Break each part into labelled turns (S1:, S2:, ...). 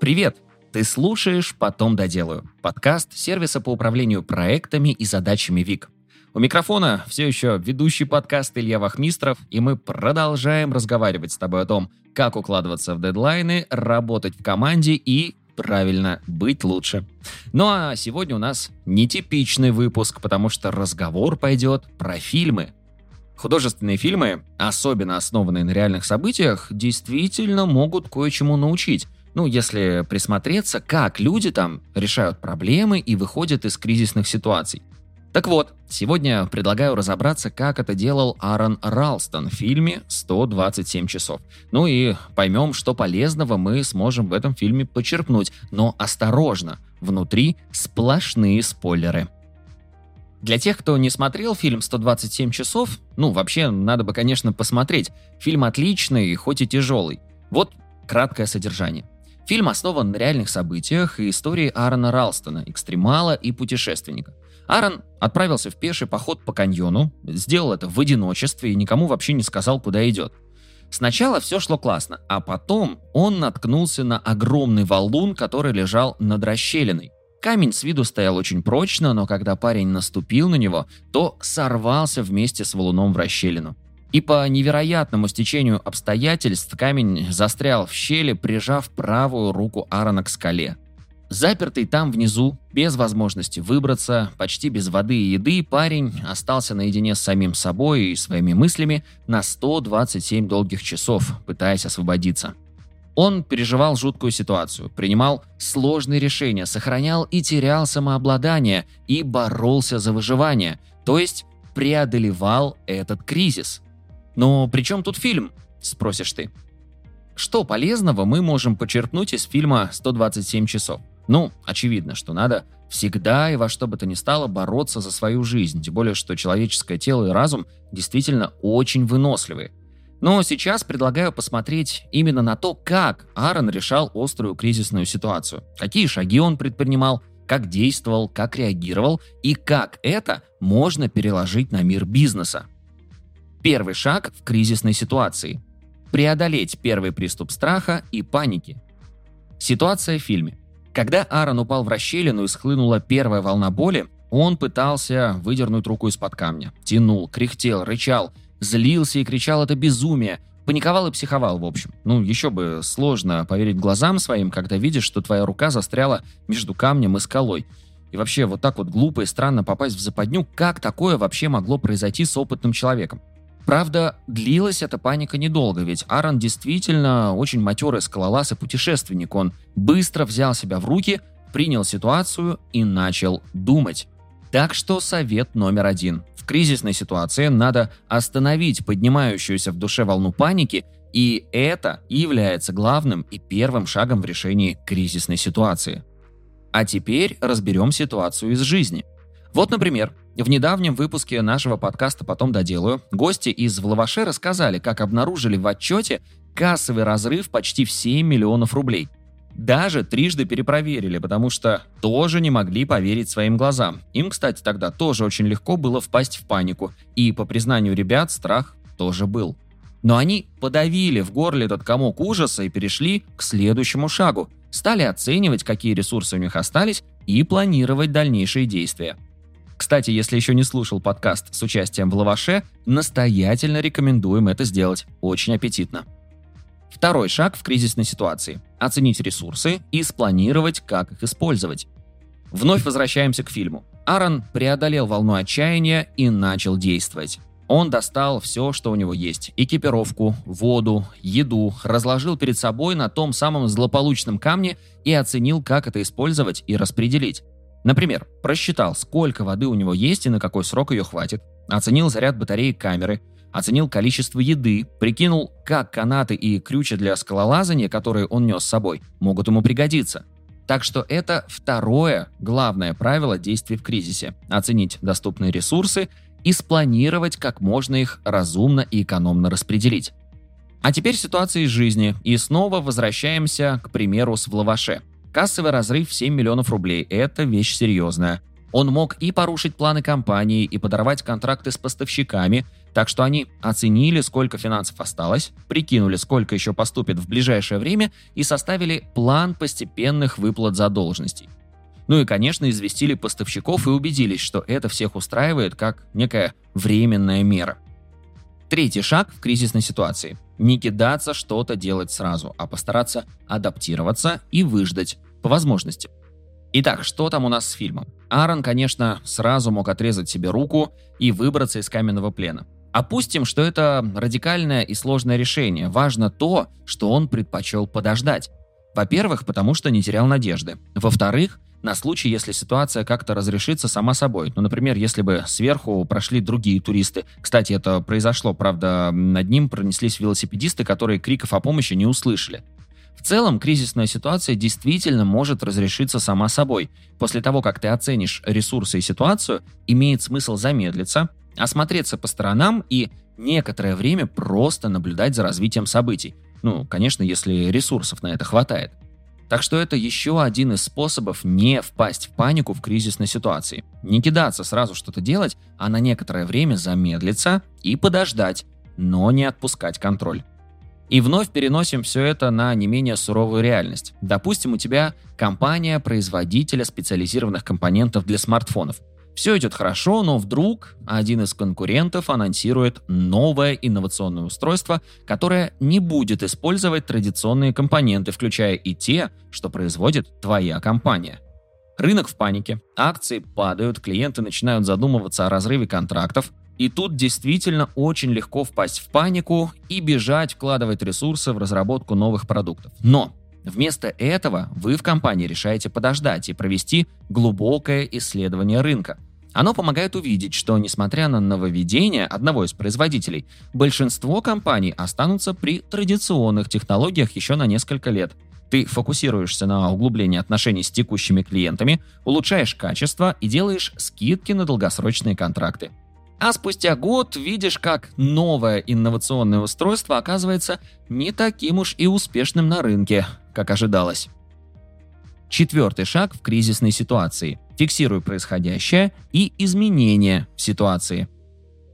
S1: Привет! Ты слушаешь «Потом доделаю» – подкаст сервиса по управлению проектами и задачами ВИК. У микрофона все еще ведущий подкаст Илья Вахмистров, и мы продолжаем разговаривать с тобой о том, как укладываться в дедлайны, работать в команде и, правильно, быть лучше. Ну а сегодня у нас нетипичный выпуск, потому что разговор пойдет про фильмы. Художественные фильмы, особенно основанные на реальных событиях, действительно могут кое-чему научить. Ну, если присмотреться, как люди там решают проблемы и выходят из кризисных ситуаций. Так вот, сегодня предлагаю разобраться, как это делал Аарон Ралстон в фильме «127 часов». Ну и поймем, что полезного мы сможем в этом фильме почерпнуть. Но осторожно, внутри сплошные спойлеры. Для тех, кто не смотрел фильм «127 часов», ну, вообще, надо бы, конечно, посмотреть. Фильм отличный, хоть и тяжелый. Вот краткое содержание. Фильм основан на реальных событиях и истории Аарона Ралстона, экстремала и путешественника. Аарон отправился в пеший поход по каньону, сделал это в одиночестве и никому вообще не сказал, куда идет. Сначала все шло классно, а потом он наткнулся на огромный валун, который лежал над расщелиной. Камень с виду стоял очень прочно, но когда парень наступил на него, то сорвался вместе с валуном в расщелину. И по невероятному стечению обстоятельств камень застрял в щели, прижав правую руку Аарона к скале. Запертый там внизу, без возможности выбраться, почти без воды и еды, парень остался наедине с самим собой и своими мыслями на 127 долгих часов, пытаясь освободиться. Он переживал жуткую ситуацию, принимал сложные решения, сохранял и терял самообладание и боролся за выживание, то есть преодолевал этот кризис. Но при чем тут фильм, спросишь ты? Что полезного мы можем почерпнуть из фильма «127 часов»? Ну, очевидно, что надо всегда и во что бы то ни стало бороться за свою жизнь, тем более, что человеческое тело и разум действительно очень выносливые. Но сейчас предлагаю посмотреть именно на то, как Аарон решал острую кризисную ситуацию, какие шаги он предпринимал, как действовал, как реагировал и как это можно переложить на мир бизнеса. Первый шаг в кризисной ситуации – преодолеть первый приступ страха и паники. Ситуация в фильме. Когда Аарон упал в расщелину и схлынула первая волна боли, он пытался выдернуть руку из-под камня. Тянул, кряхтел, рычал, злился и кричал «это безумие», Паниковал и психовал, в общем. Ну, еще бы сложно поверить глазам своим, когда видишь, что твоя рука застряла между камнем и скалой. И вообще, вот так вот глупо и странно попасть в западню, как такое вообще могло произойти с опытным человеком? Правда, длилась эта паника недолго, ведь Аарон действительно очень матерый скалолаз и путешественник. Он быстро взял себя в руки, принял ситуацию и начал думать. Так что совет номер один. В кризисной ситуации надо остановить поднимающуюся в душе волну паники, и это является главным и первым шагом в решении кризисной ситуации. А теперь разберем ситуацию из жизни. Вот, например, в недавнем выпуске нашего подкаста «Потом доделаю» гости из Влаваше рассказали, как обнаружили в отчете кассовый разрыв почти в 7 миллионов рублей. Даже трижды перепроверили, потому что тоже не могли поверить своим глазам. Им, кстати, тогда тоже очень легко было впасть в панику, и, по признанию ребят, страх тоже был. Но они подавили в горле этот комок ужаса и перешли к следующему шагу. Стали оценивать, какие ресурсы у них остались, и планировать дальнейшие действия – кстати, если еще не слушал подкаст с участием в лаваше, настоятельно рекомендуем это сделать. Очень аппетитно. Второй шаг в кризисной ситуации – оценить ресурсы и спланировать, как их использовать. Вновь возвращаемся к фильму. Аарон преодолел волну отчаяния и начал действовать. Он достал все, что у него есть – экипировку, воду, еду, разложил перед собой на том самом злополучном камне и оценил, как это использовать и распределить. Например, просчитал, сколько воды у него есть и на какой срок ее хватит, оценил заряд батареи камеры, оценил количество еды, прикинул, как канаты и крючи для скалолазания, которые он нес с собой, могут ему пригодиться. Так что это второе главное правило действий в кризисе – оценить доступные ресурсы и спланировать, как можно их разумно и экономно распределить. А теперь ситуация из жизни, и снова возвращаемся к примеру с в лаваше – Кассовый разрыв в 7 миллионов рублей – это вещь серьезная. Он мог и порушить планы компании, и подорвать контракты с поставщиками, так что они оценили, сколько финансов осталось, прикинули, сколько еще поступит в ближайшее время и составили план постепенных выплат задолженностей. Ну и, конечно, известили поставщиков и убедились, что это всех устраивает как некая временная мера. Третий шаг в кризисной ситуации – не кидаться что-то делать сразу, а постараться адаптироваться и выждать по возможности. Итак, что там у нас с фильмом? Аарон, конечно, сразу мог отрезать себе руку и выбраться из каменного плена. Опустим, что это радикальное и сложное решение. Важно то, что он предпочел подождать. Во-первых, потому что не терял надежды. Во-вторых, на случай, если ситуация как-то разрешится сама собой. Ну, например, если бы сверху прошли другие туристы. Кстати, это произошло, правда, над ним пронеслись велосипедисты, которые криков о помощи не услышали. В целом, кризисная ситуация действительно может разрешиться сама собой. После того, как ты оценишь ресурсы и ситуацию, имеет смысл замедлиться, осмотреться по сторонам и некоторое время просто наблюдать за развитием событий. Ну, конечно, если ресурсов на это хватает. Так что это еще один из способов не впасть в панику в кризисной ситуации. Не кидаться сразу что-то делать, а на некоторое время замедлиться и подождать, но не отпускать контроль. И вновь переносим все это на не менее суровую реальность. Допустим, у тебя компания производителя специализированных компонентов для смартфонов. Все идет хорошо, но вдруг один из конкурентов анонсирует новое инновационное устройство, которое не будет использовать традиционные компоненты, включая и те, что производит твоя компания. Рынок в панике, акции падают, клиенты начинают задумываться о разрыве контрактов, и тут действительно очень легко впасть в панику и бежать вкладывать ресурсы в разработку новых продуктов. Но Вместо этого вы в компании решаете подождать и провести глубокое исследование рынка. Оно помогает увидеть, что несмотря на нововведение одного из производителей, большинство компаний останутся при традиционных технологиях еще на несколько лет. Ты фокусируешься на углублении отношений с текущими клиентами, улучшаешь качество и делаешь скидки на долгосрочные контракты. А спустя год видишь, как новое инновационное устройство оказывается не таким уж и успешным на рынке, как ожидалось. Четвертый шаг в кризисной ситуации. Фиксируй происходящее и изменения в ситуации.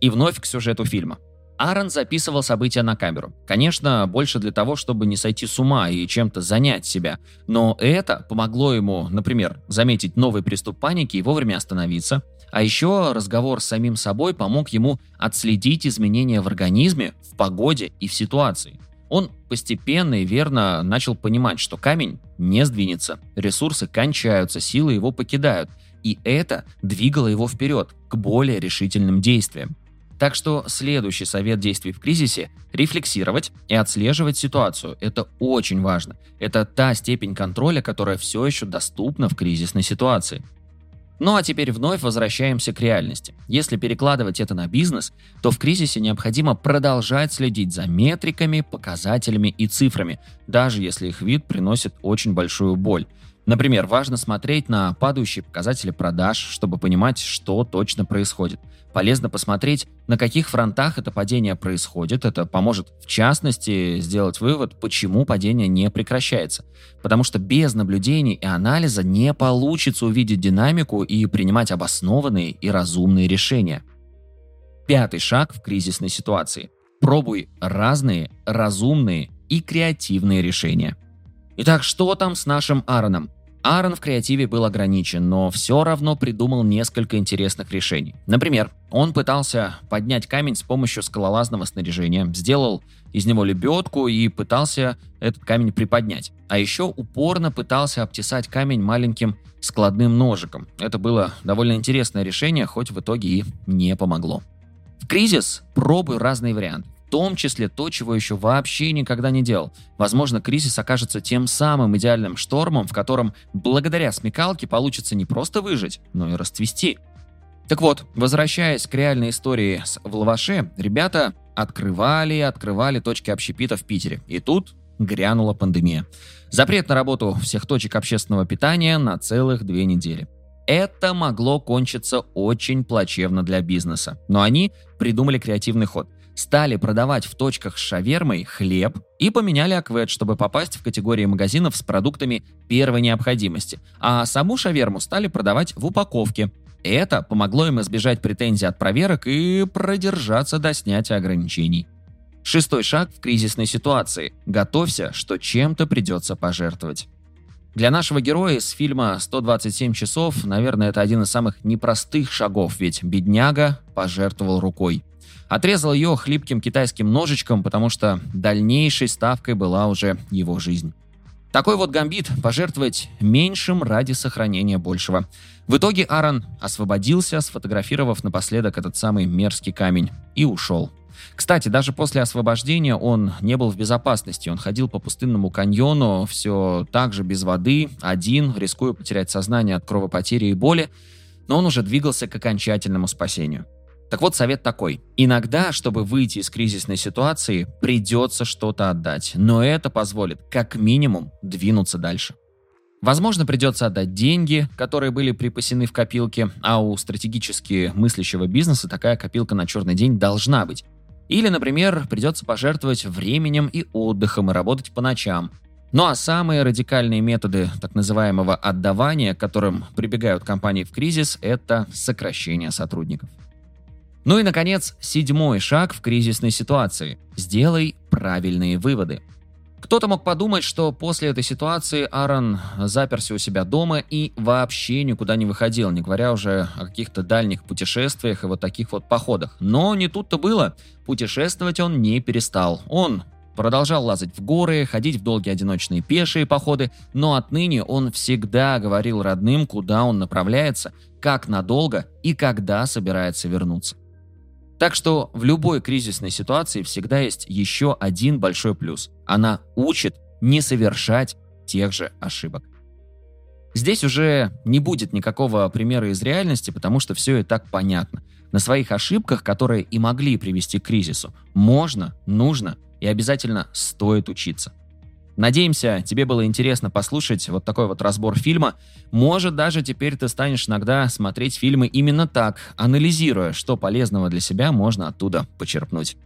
S1: И вновь к сюжету фильма. Аарон записывал события на камеру. Конечно, больше для того, чтобы не сойти с ума и чем-то занять себя. Но это помогло ему, например, заметить новый приступ паники и вовремя остановиться – а еще разговор с самим собой помог ему отследить изменения в организме, в погоде и в ситуации. Он постепенно и верно начал понимать, что камень не сдвинется, ресурсы кончаются, силы его покидают, и это двигало его вперед, к более решительным действиям. Так что следующий совет действий в кризисе – рефлексировать и отслеживать ситуацию. Это очень важно. Это та степень контроля, которая все еще доступна в кризисной ситуации. Ну а теперь вновь возвращаемся к реальности. Если перекладывать это на бизнес, то в кризисе необходимо продолжать следить за метриками, показателями и цифрами, даже если их вид приносит очень большую боль. Например, важно смотреть на падающие показатели продаж, чтобы понимать, что точно происходит. Полезно посмотреть, на каких фронтах это падение происходит. Это поможет, в частности, сделать вывод, почему падение не прекращается. Потому что без наблюдений и анализа не получится увидеть динамику и принимать обоснованные и разумные решения. Пятый шаг в кризисной ситуации. Пробуй разные, разумные и креативные решения. Итак, что там с нашим Аароном? Аарон в креативе был ограничен, но все равно придумал несколько интересных решений. Например, он пытался поднять камень с помощью скалолазного снаряжения, сделал из него лебедку и пытался этот камень приподнять. А еще упорно пытался обтесать камень маленьким складным ножиком. Это было довольно интересное решение, хоть в итоге и не помогло. В кризис пробуй разные варианты том числе то, чего еще вообще никогда не делал. Возможно, кризис окажется тем самым идеальным штормом, в котором благодаря смекалке получится не просто выжить, но и расцвести. Так вот, возвращаясь к реальной истории с Влаваше, ребята открывали и открывали точки общепита в Питере. И тут грянула пандемия. Запрет на работу всех точек общественного питания на целых две недели. Это могло кончиться очень плачевно для бизнеса. Но они придумали креативный ход стали продавать в точках с шавермой хлеб и поменяли аквет, чтобы попасть в категории магазинов с продуктами первой необходимости, а саму шаверму стали продавать в упаковке. Это помогло им избежать претензий от проверок и продержаться до снятия ограничений. Шестой шаг в кризисной ситуации. Готовься, что чем-то придется пожертвовать. Для нашего героя из фильма «127 часов», наверное, это один из самых непростых шагов, ведь бедняга пожертвовал рукой. Отрезал ее хлипким китайским ножичком, потому что дальнейшей ставкой была уже его жизнь. Такой вот гамбит – пожертвовать меньшим ради сохранения большего. В итоге Аарон освободился, сфотографировав напоследок этот самый мерзкий камень, и ушел. Кстати, даже после освобождения он не был в безопасности. Он ходил по пустынному каньону, все так же без воды, один, рискуя потерять сознание от кровопотери и боли, но он уже двигался к окончательному спасению. Так вот, совет такой. Иногда, чтобы выйти из кризисной ситуации, придется что-то отдать, но это позволит как минимум двинуться дальше. Возможно, придется отдать деньги, которые были припасены в копилке, а у стратегически мыслящего бизнеса такая копилка на черный день должна быть. Или, например, придется пожертвовать временем и отдыхом и работать по ночам. Ну а самые радикальные методы так называемого отдавания, к которым прибегают компании в кризис, это сокращение сотрудников. Ну и, наконец, седьмой шаг в кризисной ситуации. Сделай правильные выводы. Кто-то мог подумать, что после этой ситуации Аарон заперся у себя дома и вообще никуда не выходил, не говоря уже о каких-то дальних путешествиях и вот таких вот походах. Но не тут-то было. Путешествовать он не перестал. Он продолжал лазать в горы, ходить в долгие одиночные пешие походы, но отныне он всегда говорил родным, куда он направляется, как надолго и когда собирается вернуться. Так что в любой кризисной ситуации всегда есть еще один большой плюс. Она учит не совершать тех же ошибок. Здесь уже не будет никакого примера из реальности, потому что все и так понятно. На своих ошибках, которые и могли привести к кризису, можно, нужно и обязательно стоит учиться. Надеемся, тебе было интересно послушать вот такой вот разбор фильма. Может, даже теперь ты станешь иногда смотреть фильмы именно так, анализируя, что полезного для себя можно оттуда почерпнуть.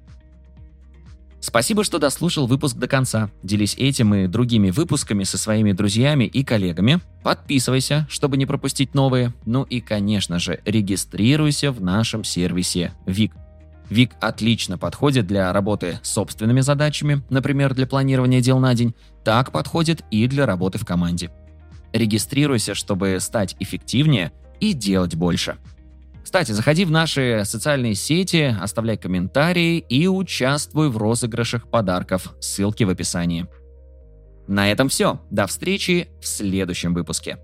S1: Спасибо, что дослушал выпуск до конца. Делись этим и другими выпусками со своими друзьями и коллегами. Подписывайся, чтобы не пропустить новые. Ну и, конечно же, регистрируйся в нашем сервисе ВИК. Вик отлично подходит для работы с собственными задачами, например, для планирования дел на день, так подходит и для работы в команде. Регистрируйся, чтобы стать эффективнее и делать больше. Кстати, заходи в наши социальные сети, оставляй комментарии и участвуй в розыгрышах подарков. Ссылки в описании. На этом все. До встречи в следующем выпуске.